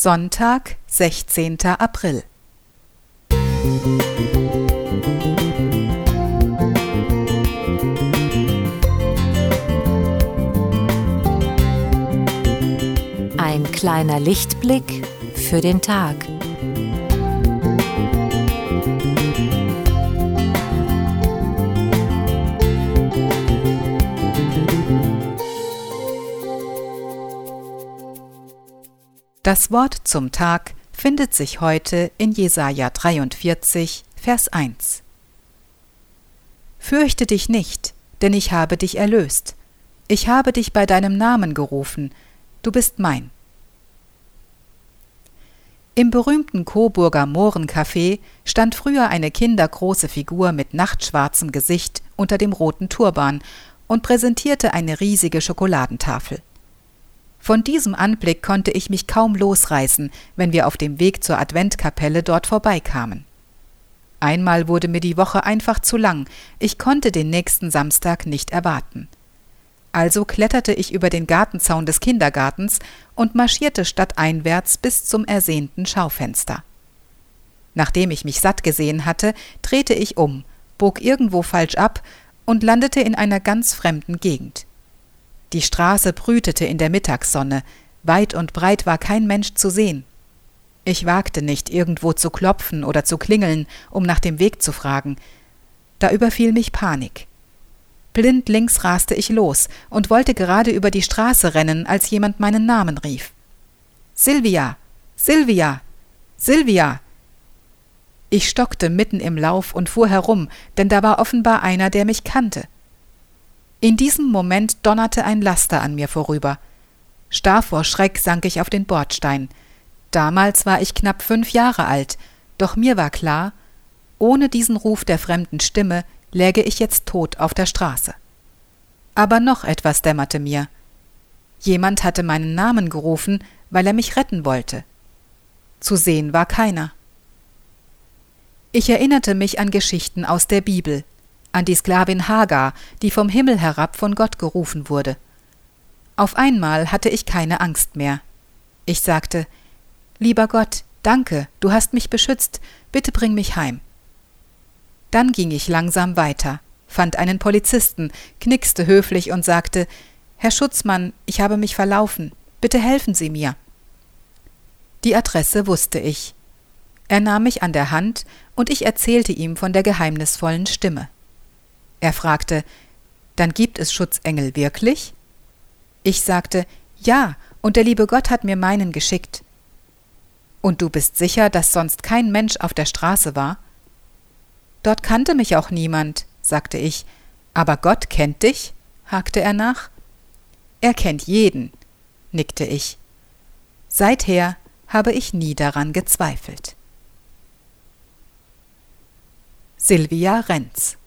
Sonntag, 16. April. Ein kleiner Lichtblick für den Tag. Das Wort zum Tag findet sich heute in Jesaja 43, Vers 1. Fürchte dich nicht, denn ich habe dich erlöst. Ich habe dich bei deinem Namen gerufen. Du bist mein. Im berühmten Coburger Mohrencafé stand früher eine kindergroße Figur mit nachtschwarzem Gesicht unter dem roten Turban und präsentierte eine riesige Schokoladentafel. Von diesem Anblick konnte ich mich kaum losreißen, wenn wir auf dem Weg zur Adventkapelle dort vorbeikamen. Einmal wurde mir die Woche einfach zu lang, ich konnte den nächsten Samstag nicht erwarten. Also kletterte ich über den Gartenzaun des Kindergartens und marschierte stadteinwärts bis zum ersehnten Schaufenster. Nachdem ich mich satt gesehen hatte, drehte ich um, bog irgendwo falsch ab und landete in einer ganz fremden Gegend. Die Straße brütete in der Mittagssonne, weit und breit war kein Mensch zu sehen. Ich wagte nicht, irgendwo zu klopfen oder zu klingeln, um nach dem Weg zu fragen. Da überfiel mich Panik. Blindlings raste ich los und wollte gerade über die Straße rennen, als jemand meinen Namen rief. Silvia. Silvia. Silvia. Ich stockte mitten im Lauf und fuhr herum, denn da war offenbar einer, der mich kannte. In diesem Moment donnerte ein Laster an mir vorüber. Starr vor Schreck sank ich auf den Bordstein. Damals war ich knapp fünf Jahre alt, doch mir war klar, ohne diesen Ruf der fremden Stimme läge ich jetzt tot auf der Straße. Aber noch etwas dämmerte mir. Jemand hatte meinen Namen gerufen, weil er mich retten wollte. Zu sehen war keiner. Ich erinnerte mich an Geschichten aus der Bibel, an die Sklavin Hagar, die vom Himmel herab von Gott gerufen wurde. Auf einmal hatte ich keine Angst mehr. Ich sagte Lieber Gott, danke, du hast mich beschützt, bitte bring mich heim. Dann ging ich langsam weiter, fand einen Polizisten, knickste höflich und sagte Herr Schutzmann, ich habe mich verlaufen, bitte helfen Sie mir. Die Adresse wusste ich. Er nahm mich an der Hand und ich erzählte ihm von der geheimnisvollen Stimme. Er fragte, dann gibt es Schutzengel wirklich? Ich sagte, ja, und der liebe Gott hat mir meinen geschickt. Und du bist sicher, dass sonst kein Mensch auf der Straße war? Dort kannte mich auch niemand, sagte ich. Aber Gott kennt dich? hakte er nach. Er kennt jeden, nickte ich. Seither habe ich nie daran gezweifelt. Silvia Renz